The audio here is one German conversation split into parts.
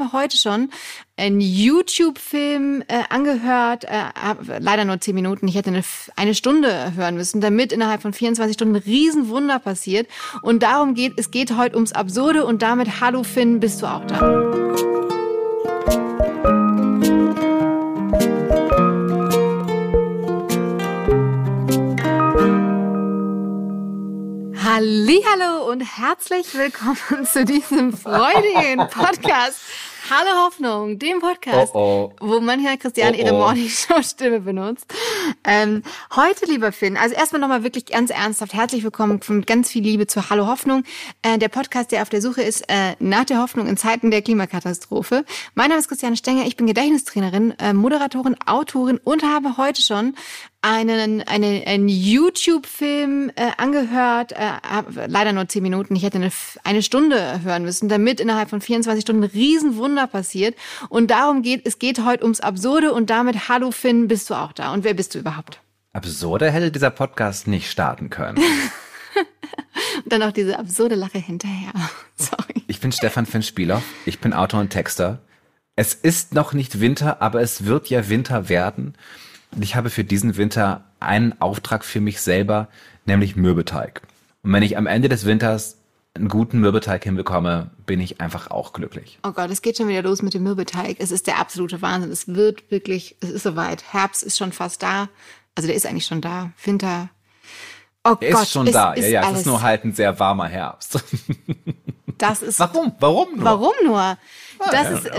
habe heute schon einen YouTube-Film äh, angehört, äh, leider nur zehn Minuten. Ich hätte eine, eine Stunde hören müssen, damit innerhalb von 24 Stunden ein Riesenwunder passiert. Und darum geht es geht heute ums Absurde und damit Hallo Finn, bist du auch da? Hallo und herzlich willkommen zu diesem freudigen Podcast. Hallo Hoffnung, dem Podcast, oh oh. wo manchmal Christiane oh ihre Morningshow-Stimme benutzt. Ähm, heute, lieber Finn, also erstmal nochmal wirklich ganz ernsthaft herzlich willkommen von ganz viel Liebe zu Hallo Hoffnung, äh, der Podcast, der auf der Suche ist äh, nach der Hoffnung in Zeiten der Klimakatastrophe. Mein Name ist Christiane Stenger, ich bin Gedächtnistrainerin, äh, Moderatorin, Autorin und habe heute schon einen, einen, einen YouTube-Film äh, angehört, äh, leider nur zehn Minuten. Ich hätte eine, eine Stunde hören müssen, damit innerhalb von 24 Stunden ein Riesenwunder passiert. Und darum geht es geht heute ums Absurde und damit, hallo Finn, bist du auch da? Und wer bist du überhaupt? Absurde hätte dieser Podcast nicht starten können. und dann auch diese absurde Lache hinterher. Sorry. Ich bin Stefan Finn Spieler. Ich bin Autor und Texter. Es ist noch nicht Winter, aber es wird ja Winter werden ich habe für diesen Winter einen Auftrag für mich selber, nämlich Mürbeteig. Und wenn ich am Ende des Winters einen guten Mürbeteig hinbekomme, bin ich einfach auch glücklich. Oh Gott, es geht schon wieder los mit dem Mürbeteig. Es ist der absolute Wahnsinn. Es wird wirklich, es ist soweit. Herbst ist schon fast da. Also der ist eigentlich schon da. Winter. Oh er Gott, ist schon da. Ist ja, ja, es ist nur halt ein sehr warmer Herbst. Das ist. Warum? Warum nur? Warum nur? Das ist,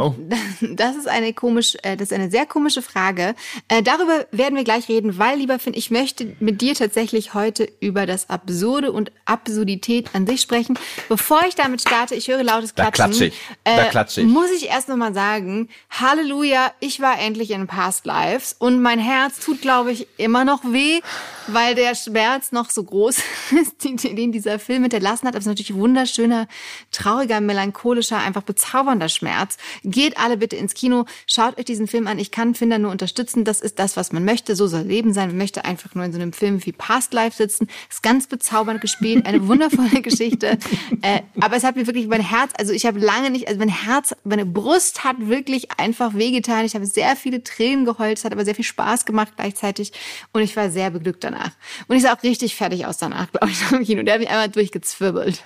das ist eine komisch, äh, das ist eine sehr komische Frage. Äh, darüber werden wir gleich reden, weil, lieber Finn, ich möchte mit dir tatsächlich heute über das Absurde und Absurdität an sich sprechen. Bevor ich damit starte, ich höre lautes Klatschen. Da klatsche ich. Da äh, klatsche ich. Muss ich erst nochmal sagen, Halleluja, ich war endlich in Past Lives und mein Herz tut, glaube ich, immer noch weh, weil der Schmerz noch so groß ist, den dieser Film hinterlassen hat. Aber es ist natürlich wunderschöner, trauriger, melancholischer, einfach bezaubernder Schmerz. Schmerz. Geht alle bitte ins Kino, schaut euch diesen Film an. Ich kann Finder nur unterstützen. Das ist das, was man möchte. So soll Leben sein. Man möchte einfach nur in so einem Film wie Past Life sitzen. Ist ganz bezaubernd gespielt, eine wundervolle Geschichte. Äh, aber es hat mir wirklich mein Herz, also ich habe lange nicht, also mein Herz, meine Brust hat wirklich einfach wehgetan. Ich habe sehr viele Tränen geheult. Es hat aber sehr viel Spaß gemacht gleichzeitig. Und ich war sehr beglückt danach. Und ich sah auch richtig fertig aus danach, glaube ich, im Kino. Der hat mich einmal durchgezwirbelt.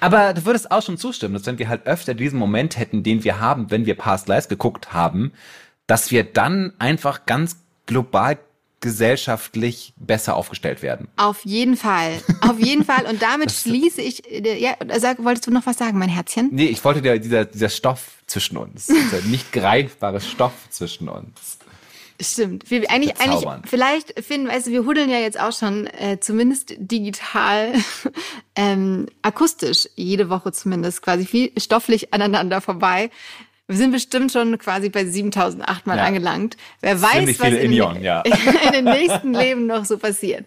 Aber du würdest auch schon zustimmen, dass wenn wir halt öfter diesen Moment hätten, den wir haben, wenn wir Past Lives geguckt haben, dass wir dann einfach ganz global gesellschaftlich besser aufgestellt werden. Auf jeden Fall. Auf jeden Fall. Und damit schließe ich, äh, ja, sag, wolltest du noch was sagen, mein Herzchen? Nee, ich wollte dir dieser, dieser Stoff zwischen uns, dieser nicht greifbare Stoff zwischen uns. Stimmt. Wir, eigentlich, eigentlich, vielleicht finden, weißt du, wir huddeln ja jetzt auch schon äh, zumindest digital, ähm, akustisch jede Woche zumindest quasi viel stofflich aneinander vorbei. Wir sind bestimmt schon quasi bei 7008 Mal ja. angelangt. Wer weiß, was in, Inion, ja. in, den nächsten Leben noch so passiert.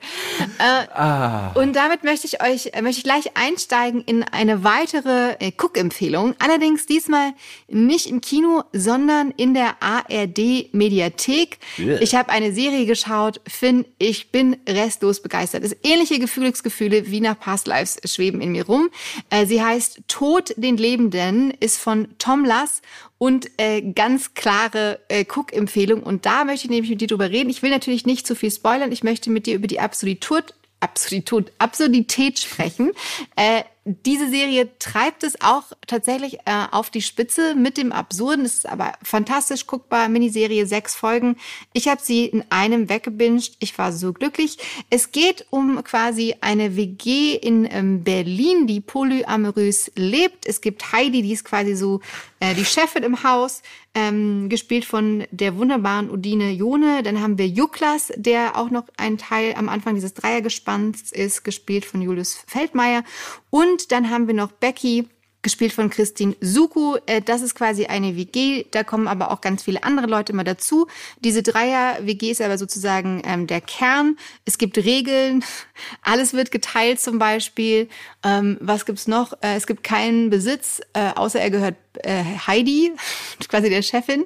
Äh, ah. Und damit möchte ich euch, äh, möchte ich gleich einsteigen in eine weitere äh, Cook-Empfehlung. Allerdings diesmal nicht im Kino, sondern in der ARD Mediathek. Yeah. Ich habe eine Serie geschaut. Finn, ich bin restlos begeistert. Das ähnliche Gefühlsgefühle wie nach Past Lives schweben in mir rum. Äh, sie heißt Tod den Lebenden, ist von Tom Lass und äh, ganz klare äh, Cook-Empfehlung. Und da möchte ich nämlich mit dir drüber reden. Ich will natürlich nicht zu viel spoilern. Ich möchte mit dir über die Absurdität, Absurdität, Absurdität sprechen. Äh, diese Serie treibt es auch tatsächlich äh, auf die Spitze mit dem Absurden. Es ist aber fantastisch guckbar. Miniserie, sechs Folgen. Ich habe sie in einem weggebinged. Ich war so glücklich. Es geht um quasi eine WG in ähm, Berlin, die polyamorös lebt. Es gibt Heidi, die ist quasi so äh, die Chefin im Haus, ähm, gespielt von der wunderbaren Udine Jone. Dann haben wir Juklas, der auch noch ein Teil am Anfang dieses Dreiergespanns ist, gespielt von Julius Feldmeier. Und dann haben wir noch Becky, gespielt von Christine Suku. Äh, das ist quasi eine WG, da kommen aber auch ganz viele andere Leute immer dazu. Diese Dreier-WG ist aber sozusagen ähm, der Kern. Es gibt Regeln, alles wird geteilt zum Beispiel. Ähm, was gibt's noch? Äh, es gibt keinen Besitz, äh, außer er gehört äh, Heidi, quasi der Chefin.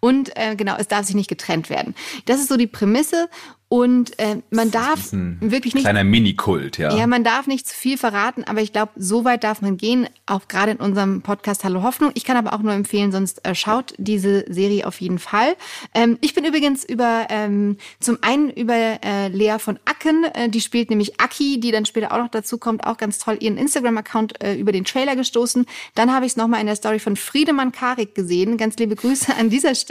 Und äh, genau, es darf sich nicht getrennt werden. Das ist so die Prämisse. Und äh, man darf wirklich nicht. Kleiner Minikult, ja. Ja, man darf nicht zu viel verraten, aber ich glaube, so weit darf man gehen, auch gerade in unserem Podcast Hallo Hoffnung. Ich kann aber auch nur empfehlen, sonst äh, schaut diese Serie auf jeden Fall. Ähm, ich bin übrigens über ähm, zum einen über äh, Lea von Acken, äh, die spielt nämlich Aki, die dann später auch noch dazu kommt, auch ganz toll ihren Instagram-Account äh, über den Trailer gestoßen. Dann habe ich es nochmal in der Story von Friedemann Karik gesehen. Ganz liebe Grüße an dieser Stelle.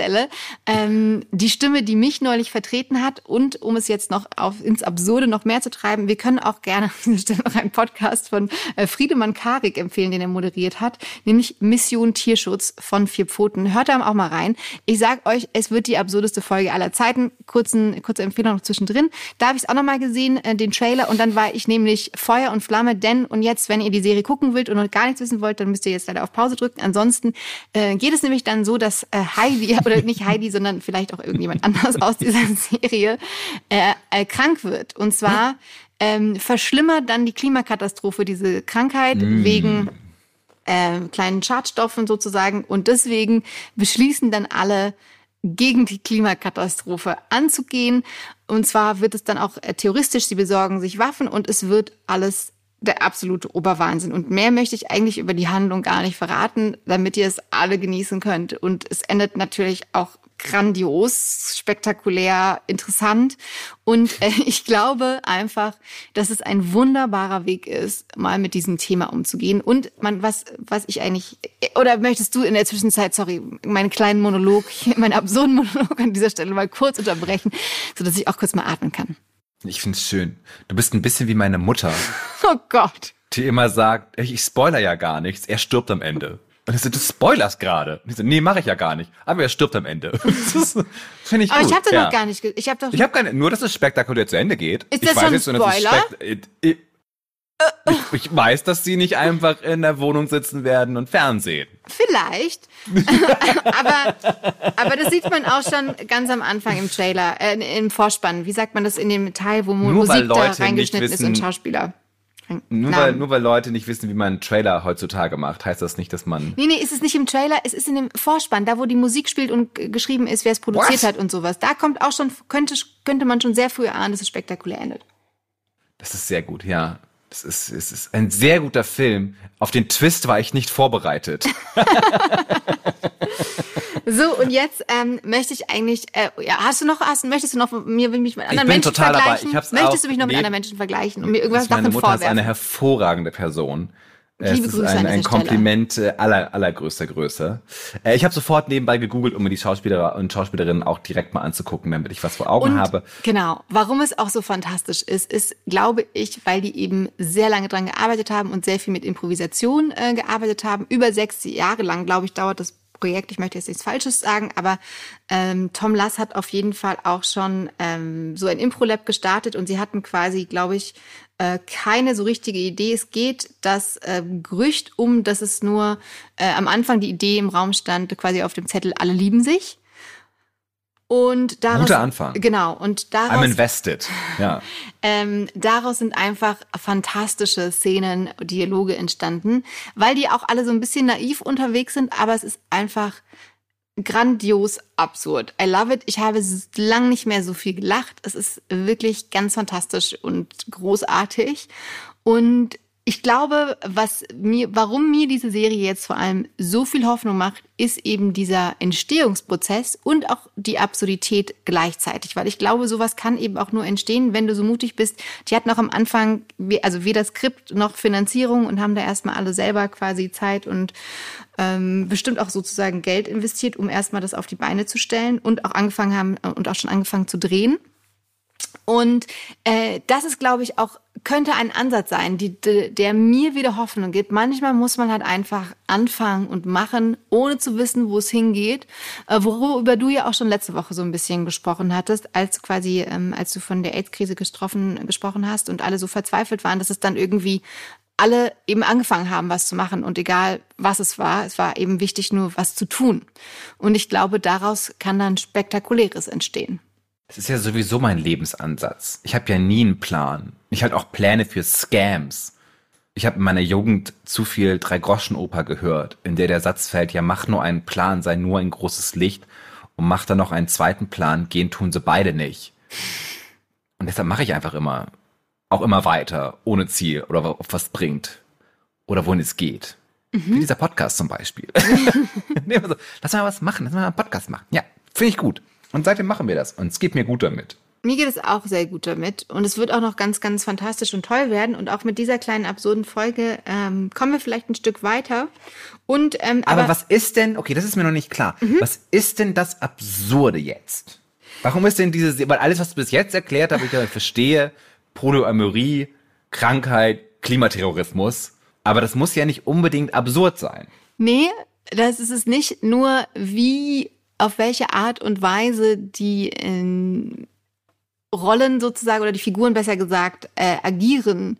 Ähm, die Stimme, die mich neulich vertreten hat und um es jetzt noch auf, ins Absurde noch mehr zu treiben, wir können auch gerne Stelle noch einen Podcast von äh, Friedemann Karik empfehlen, den er moderiert hat, nämlich Mission Tierschutz von Vier Pfoten. Hört da auch mal rein. Ich sag euch, es wird die absurdeste Folge aller Zeiten. Kurzen, kurze Empfehlung noch zwischendrin. Da habe ich es auch noch mal gesehen, äh, den Trailer, und dann war ich nämlich Feuer und Flamme, denn und jetzt, wenn ihr die Serie gucken wollt und noch gar nichts wissen wollt, dann müsst ihr jetzt leider auf Pause drücken. Ansonsten äh, geht es nämlich dann so, dass äh, Heidi, oder nicht Heidi, sondern vielleicht auch irgendjemand anders aus dieser Serie, äh, äh, krank wird. Und zwar ähm, verschlimmert dann die Klimakatastrophe diese Krankheit mm. wegen äh, kleinen Schadstoffen sozusagen. Und deswegen beschließen dann alle, gegen die Klimakatastrophe anzugehen. Und zwar wird es dann auch äh, terroristisch, sie besorgen sich Waffen und es wird alles der absolute Oberwahnsinn. Und mehr möchte ich eigentlich über die Handlung gar nicht verraten, damit ihr es alle genießen könnt. Und es endet natürlich auch grandios, spektakulär, interessant. Und äh, ich glaube einfach, dass es ein wunderbarer Weg ist, mal mit diesem Thema umzugehen. Und man, was, was ich eigentlich, oder möchtest du in der Zwischenzeit, sorry, meinen kleinen Monolog, meinen absurden Monolog an dieser Stelle mal kurz unterbrechen, so dass ich auch kurz mal atmen kann. Ich find's schön. Du bist ein bisschen wie meine Mutter. Oh Gott. Die immer sagt, ich spoiler ja gar nichts, er stirbt am Ende. Und ich so, du spoilerst gerade. Und ich so, nee, mache ich ja gar nicht. Aber er stirbt am Ende. das finde ich Aber gut. ich habe das ja. noch gar nicht. Ich habe doch. Ich habe keine. Nur, dass es spektakulär zu Ende geht. Ist ich das weiß schon ein Spoiler? Ich, ich, ich, weiß, dass sie nicht einfach in der Wohnung sitzen werden und Fernsehen. Vielleicht. aber, aber das sieht man auch schon ganz am Anfang im Trailer, äh, im Vorspann. Wie sagt man das in dem Teil, wo Nur Musik da reingeschnitten wissen, ist und Schauspieler? Nur weil, nur weil Leute nicht wissen, wie man einen Trailer heutzutage macht, heißt das nicht, dass man. Nee, nee, ist es nicht im Trailer, es ist in dem Vorspann, da wo die Musik spielt und geschrieben ist, wer es produziert What? hat und sowas. Da kommt auch schon, könnte, könnte man schon sehr früh ahnen, dass es spektakulär endet. Das ist sehr gut, ja. Es ist, es ist ein sehr guter Film. Auf den Twist war ich nicht vorbereitet. So, und jetzt ähm, möchte ich eigentlich, äh, ja, hast du noch, hast, möchtest du noch mir mich mit anderen ich bin Menschen total vergleichen? Dabei. Ich hab's möchtest auch, du mich noch nee, mit anderen Menschen vergleichen und mir irgendwas meine davon Mutter vorwerfen? ist eine hervorragende Person. Liebe es ist Grüße ein, an ein Kompliment äh, aller, allergrößter Größe. Äh, ich habe sofort nebenbei gegoogelt, um mir die Schauspieler und Schauspielerinnen auch direkt mal anzugucken, damit ich was vor Augen und, habe. Genau. Warum es auch so fantastisch ist, ist, glaube ich, weil die eben sehr lange dran gearbeitet haben und sehr viel mit Improvisation äh, gearbeitet haben. Über sechs Jahre lang, glaube ich, dauert das Projekt. Ich möchte jetzt nichts Falsches sagen, aber ähm, Tom Lass hat auf jeden Fall auch schon ähm, so ein Impro-Lab gestartet und sie hatten quasi, glaube ich, äh, keine so richtige Idee. Es geht das äh, Gerücht um, dass es nur äh, am Anfang die Idee im Raum stand, quasi auf dem Zettel, alle lieben sich. Und daraus, Guter Anfang. Genau. Und daraus, I'm invested. Ja. ähm, daraus sind einfach fantastische Szenen, Dialoge entstanden, weil die auch alle so ein bisschen naiv unterwegs sind, aber es ist einfach grandios absurd. I love it. Ich habe lang nicht mehr so viel gelacht. Es ist wirklich ganz fantastisch und großartig. Und ich glaube, was mir, warum mir diese Serie jetzt vor allem so viel Hoffnung macht, ist eben dieser Entstehungsprozess und auch die Absurdität gleichzeitig, weil ich glaube, sowas kann eben auch nur entstehen, wenn du so mutig bist. Die hatten auch am Anfang, also weder Skript noch Finanzierung und haben da erstmal alle selber quasi Zeit und ähm, bestimmt auch sozusagen Geld investiert, um erstmal das auf die Beine zu stellen und auch angefangen haben und auch schon angefangen zu drehen. Und äh, das ist, glaube ich, auch könnte ein Ansatz sein, die, die, der mir wieder Hoffnung gibt. Manchmal muss man halt einfach anfangen und machen, ohne zu wissen, wo es hingeht. Äh, worüber du ja auch schon letzte Woche so ein bisschen gesprochen hattest, als quasi, ähm, als du von der AIDS-Krise gesprochen, gesprochen hast und alle so verzweifelt waren, dass es dann irgendwie alle eben angefangen haben, was zu machen. Und egal, was es war, es war eben wichtig, nur was zu tun. Und ich glaube, daraus kann dann Spektakuläres entstehen. Es ist ja sowieso mein Lebensansatz. Ich habe ja nie einen Plan. Ich halt auch Pläne für Scams. Ich habe in meiner Jugend zu viel Drei-Groschen-Oper gehört, in der der Satz fällt, ja mach nur einen Plan, sei nur ein großes Licht und mach dann noch einen zweiten Plan, gehen tun sie beide nicht. deshalb mache ich einfach immer, auch immer weiter, ohne Ziel oder was bringt oder wohin es geht. Mhm. Wie dieser Podcast zum Beispiel. also, lass mal was machen, lass mal einen Podcast machen. Ja, finde ich gut. Und seitdem machen wir das und es geht mir gut damit. Mir geht es auch sehr gut damit und es wird auch noch ganz, ganz fantastisch und toll werden. Und auch mit dieser kleinen absurden Folge ähm, kommen wir vielleicht ein Stück weiter. Und ähm, aber, aber was ist denn? Okay, das ist mir noch nicht klar. Mhm. Was ist denn das Absurde jetzt? Warum ist denn diese? Weil alles, was du bis jetzt erklärt habe, ich ja verstehe, Polyamorie, Krankheit, Klimaterrorismus. Aber das muss ja nicht unbedingt absurd sein. Nee, das ist es nicht. Nur wie, auf welche Art und Weise die in Rollen sozusagen oder die Figuren besser gesagt äh, agieren.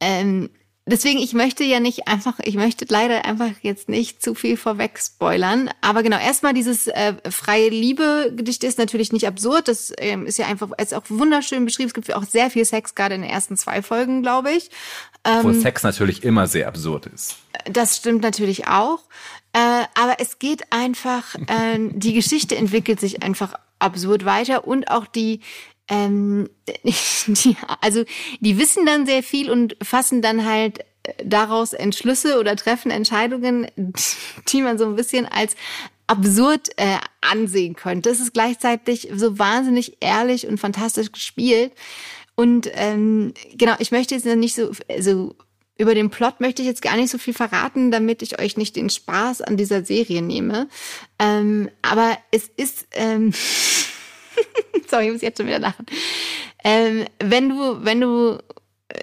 Ähm, deswegen, ich möchte ja nicht einfach, ich möchte leider einfach jetzt nicht zu viel vorweg spoilern. Aber genau, erstmal dieses äh, freie Liebe-Gedicht ist natürlich nicht absurd. Das ähm, ist ja einfach, ist auch wunderschön beschrieben. Es gibt auch sehr viel Sex, gerade in den ersten zwei Folgen, glaube ich. Ähm, Wo Sex natürlich immer sehr absurd ist. Das stimmt natürlich auch. Aber es geht einfach, äh, die Geschichte entwickelt sich einfach absurd weiter und auch die ähm, die, also die wissen dann sehr viel und fassen dann halt äh, daraus Entschlüsse oder treffen Entscheidungen, die man so ein bisschen als absurd äh, ansehen könnte. Es ist gleichzeitig so wahnsinnig ehrlich und fantastisch gespielt. Und ähm, genau, ich möchte jetzt nicht so, also über den Plot möchte ich jetzt gar nicht so viel verraten, damit ich euch nicht den Spaß an dieser Serie nehme. Ähm, aber es ist ähm, Sorry, ich muss jetzt schon wieder lachen. Ähm, wenn du, wenn du,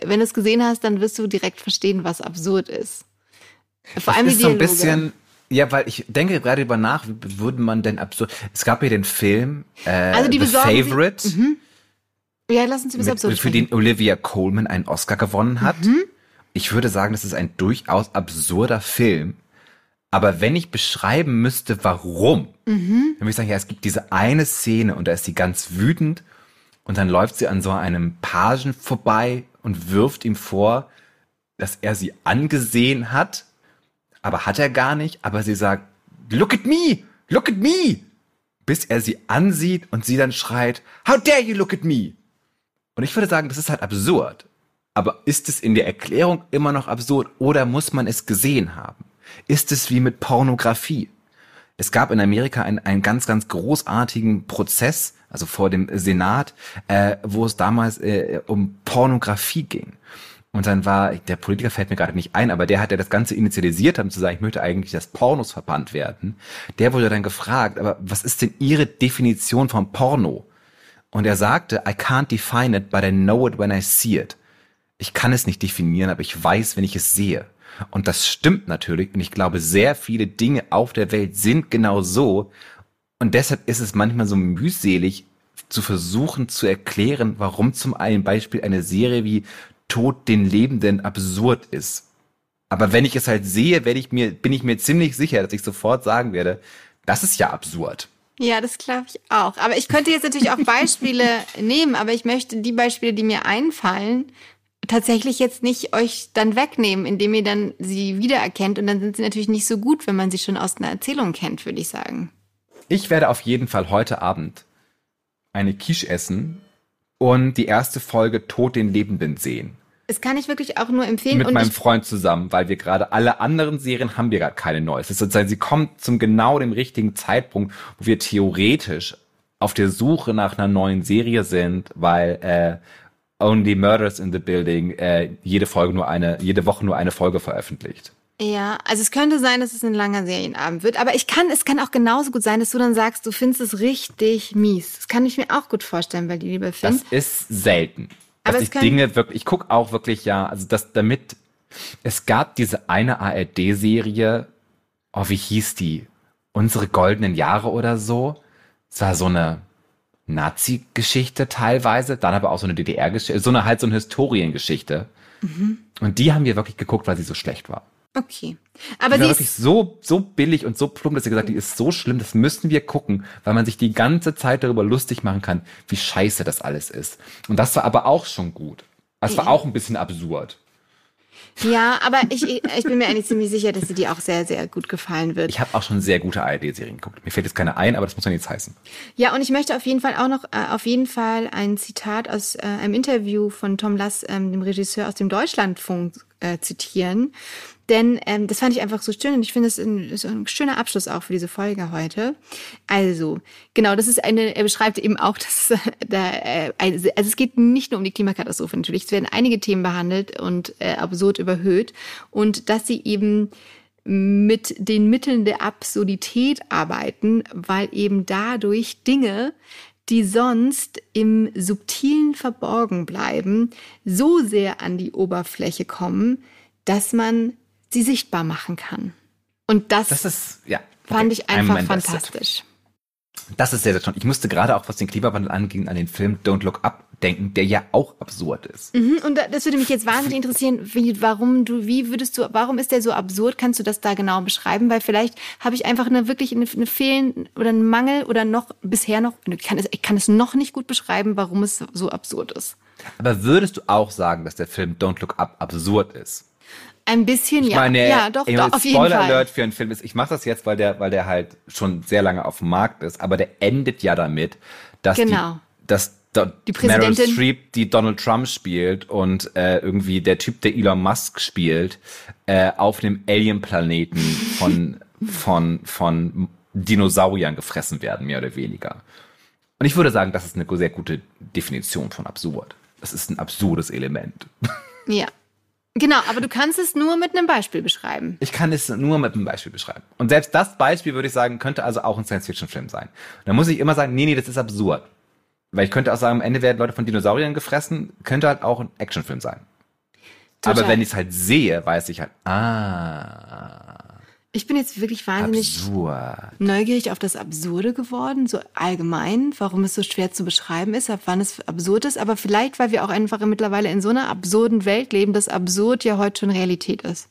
wenn du es gesehen hast, dann wirst du direkt verstehen, was absurd ist. Vor allem das ist die Dialoge. so ein bisschen, ja, weil ich denke gerade über nach, wie würde man denn absurd? Es gab ja den Film äh, also die The Favorite. Sie, mhm. Ja, lass uns über absurd Für den Olivia Coleman einen Oscar gewonnen hat. Mhm. Ich würde sagen, das ist ein durchaus absurder Film. Aber wenn ich beschreiben müsste, warum, mhm. dann würde ich sagen, ja, es gibt diese eine Szene und da ist sie ganz wütend und dann läuft sie an so einem Pagen vorbei und wirft ihm vor, dass er sie angesehen hat, aber hat er gar nicht, aber sie sagt, look at me, look at me, bis er sie ansieht und sie dann schreit, how dare you look at me? Und ich würde sagen, das ist halt absurd. Aber ist es in der Erklärung immer noch absurd oder muss man es gesehen haben? ist es wie mit Pornografie. Es gab in Amerika einen, einen ganz, ganz großartigen Prozess, also vor dem Senat, äh, wo es damals äh, um Pornografie ging. Und dann war, der Politiker fällt mir gerade nicht ein, aber der hat ja das Ganze initialisiert, haben zu sagen, ich möchte eigentlich, dass Pornos verbannt werden. Der wurde dann gefragt, aber was ist denn Ihre Definition von Porno? Und er sagte, I can't define it, but I know it when I see it. Ich kann es nicht definieren, aber ich weiß, wenn ich es sehe. Und das stimmt natürlich. Und ich glaube, sehr viele Dinge auf der Welt sind genau so. Und deshalb ist es manchmal so mühselig zu versuchen zu erklären, warum zum einen Beispiel eine Serie wie Tod den Lebenden absurd ist. Aber wenn ich es halt sehe, werde ich mir, bin ich mir ziemlich sicher, dass ich sofort sagen werde, das ist ja absurd. Ja, das glaube ich auch. Aber ich könnte jetzt natürlich auch Beispiele nehmen, aber ich möchte die Beispiele, die mir einfallen, tatsächlich jetzt nicht euch dann wegnehmen, indem ihr dann sie wiedererkennt. Und dann sind sie natürlich nicht so gut, wenn man sie schon aus einer Erzählung kennt, würde ich sagen. Ich werde auf jeden Fall heute Abend eine Quiche essen und die erste Folge Tod den Lebenden sehen. Das kann ich wirklich auch nur empfehlen. Mit meinem Freund zusammen, weil wir gerade alle anderen Serien haben wir gerade keine Neues. Das ist sozusagen, sie kommt zum genau dem richtigen Zeitpunkt, wo wir theoretisch auf der Suche nach einer neuen Serie sind, weil äh, Only Murders in the Building äh, jede Folge nur eine, jede Woche nur eine Folge veröffentlicht. Ja, also es könnte sein, dass es ein langer Serienabend wird, aber ich kann, es kann auch genauso gut sein, dass du dann sagst, du findest es richtig mies. Das kann ich mir auch gut vorstellen, weil die lieber finden. Das ist selten. Aber dass ich Dinge wirklich, ich gucke auch wirklich ja, also das damit, es gab diese eine ARD-Serie, oh, wie hieß die? Unsere goldenen Jahre oder so. Es war so eine, Nazi-Geschichte teilweise, dann aber auch so eine DDR-Geschichte, so eine halt so eine Historiengeschichte. Mhm. Und die haben wir wirklich geguckt, weil sie so schlecht war. Okay. Aber die war wirklich so, so billig und so plump, dass sie gesagt, die ist so schlimm, das müssen wir gucken, weil man sich die ganze Zeit darüber lustig machen kann, wie scheiße das alles ist. Und das war aber auch schon gut. Das war auch ein bisschen absurd. Ja, aber ich, ich bin mir eigentlich ziemlich sicher, dass sie dir auch sehr, sehr gut gefallen wird. Ich habe auch schon sehr gute ARD-Serien geguckt. Mir fällt jetzt keine ein, aber das muss ja nichts heißen. Ja, und ich möchte auf jeden Fall auch noch äh, auf jeden Fall ein Zitat aus äh, einem Interview von Tom Lass, ähm, dem Regisseur aus dem Deutschlandfunk, äh, zitieren. Denn ähm, das fand ich einfach so schön und ich finde ein, so ein schöner Abschluss auch für diese Folge heute. Also, genau, das ist eine, er beschreibt eben auch, dass da, äh, also es geht nicht nur um die Klimakatastrophe natürlich, es werden einige Themen behandelt und äh, absurd überhöht und dass sie eben mit den Mitteln der Absurdität arbeiten, weil eben dadurch Dinge, die sonst im subtilen Verborgen bleiben, so sehr an die Oberfläche kommen, dass man sie sichtbar machen kann. Und das, das ist, ja, okay. fand ich einfach fantastisch. Das ist sehr, sehr toll. Ich musste gerade auch, was den Klimawandel angeht, an den Film Don't Look Up denken, der ja auch absurd ist. Mhm, und das würde mich jetzt wahnsinnig interessieren, wie, warum du, wie würdest du, warum ist der so absurd? Kannst du das da genau beschreiben? Weil vielleicht habe ich einfach eine wirklich eine, eine Fehlen oder einen Mangel oder noch bisher noch, ich kann, es, ich kann es noch nicht gut beschreiben, warum es so absurd ist. Aber würdest du auch sagen, dass der Film Don't Look Up absurd ist? Ein bisschen, ich meine, ja. Ja, doch, doch auf jeden Spoiler Fall. Alert für einen Film ist, ich mache das jetzt, weil der, weil der halt schon sehr lange auf dem Markt ist, aber der endet ja damit, dass genau. die, dass die Meryl Streep, die Donald Trump spielt und äh, irgendwie der Typ, der Elon Musk spielt, äh, auf einem Alien-Planeten von, von, von Dinosauriern gefressen werden, mehr oder weniger. Und ich würde sagen, das ist eine sehr gute Definition von absurd. Das ist ein absurdes Element. Ja. Genau, aber du kannst es nur mit einem Beispiel beschreiben. Ich kann es nur mit einem Beispiel beschreiben. Und selbst das Beispiel, würde ich sagen, könnte also auch ein Science-Fiction-Film sein. Da muss ich immer sagen, nee, nee, das ist absurd. Weil ich könnte auch sagen, am Ende werden Leute von Dinosauriern gefressen, könnte halt auch ein Actionfilm sein. Total. Aber wenn ich es halt sehe, weiß ich halt, ah. Ich bin jetzt wirklich wahnsinnig absurd. neugierig auf das Absurde geworden, so allgemein, warum es so schwer zu beschreiben ist, ab wann es absurd ist. Aber vielleicht, weil wir auch einfach mittlerweile in so einer absurden Welt leben, dass absurd ja heute schon Realität ist.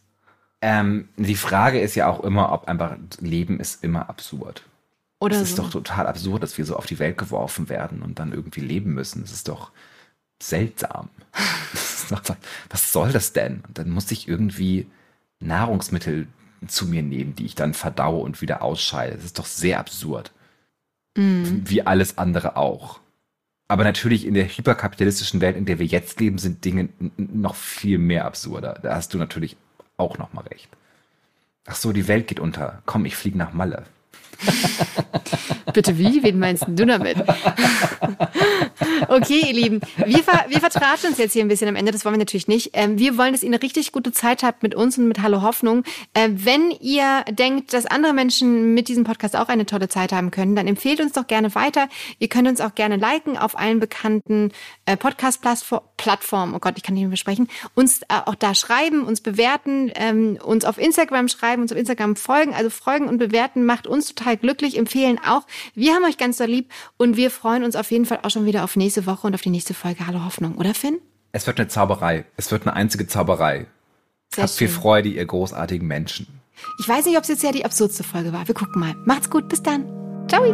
Ähm, die Frage ist ja auch immer, ob einfach Leben ist immer absurd. Oder es ist so. doch total absurd, dass wir so auf die Welt geworfen werden und dann irgendwie leben müssen. Das ist doch seltsam. was soll das denn? Und dann muss ich irgendwie Nahrungsmittel zu mir nehmen, die ich dann verdaue und wieder ausscheide. Das ist doch sehr absurd. Mm. Wie alles andere auch. Aber natürlich in der hyperkapitalistischen Welt, in der wir jetzt leben, sind Dinge noch viel mehr absurder. Da hast du natürlich auch noch mal recht. Ach so, die Welt geht unter. Komm, ich fliege nach Malle. Bitte wie? Wen meinst du damit? okay, ihr Lieben, wir, ver wir vertraten uns jetzt hier ein bisschen am Ende, das wollen wir natürlich nicht. Ähm, wir wollen, dass ihr eine richtig gute Zeit habt mit uns und mit Hallo Hoffnung. Äh, wenn ihr denkt, dass andere Menschen mit diesem Podcast auch eine tolle Zeit haben können, dann empfehlt uns doch gerne weiter. Ihr könnt uns auch gerne liken auf allen bekannten äh, Podcast-Plattformen. Oh Gott, ich kann nicht mehr sprechen. Uns äh, auch da schreiben, uns bewerten, ähm, uns auf Instagram schreiben, uns auf Instagram folgen. Also folgen und bewerten macht uns total glücklich, empfehlen auch. Wir haben euch ganz doll lieb und wir freuen uns auf jeden Fall auch schon wieder auf nächste Woche und auf die nächste Folge Hallo Hoffnung, oder Finn? Es wird eine Zauberei. Es wird eine einzige Zauberei. Sehr Habt viel Freude, ihr großartigen Menschen. Ich weiß nicht, ob es jetzt ja die absurdste Folge war. Wir gucken mal. Macht's gut, bis dann. Ciao.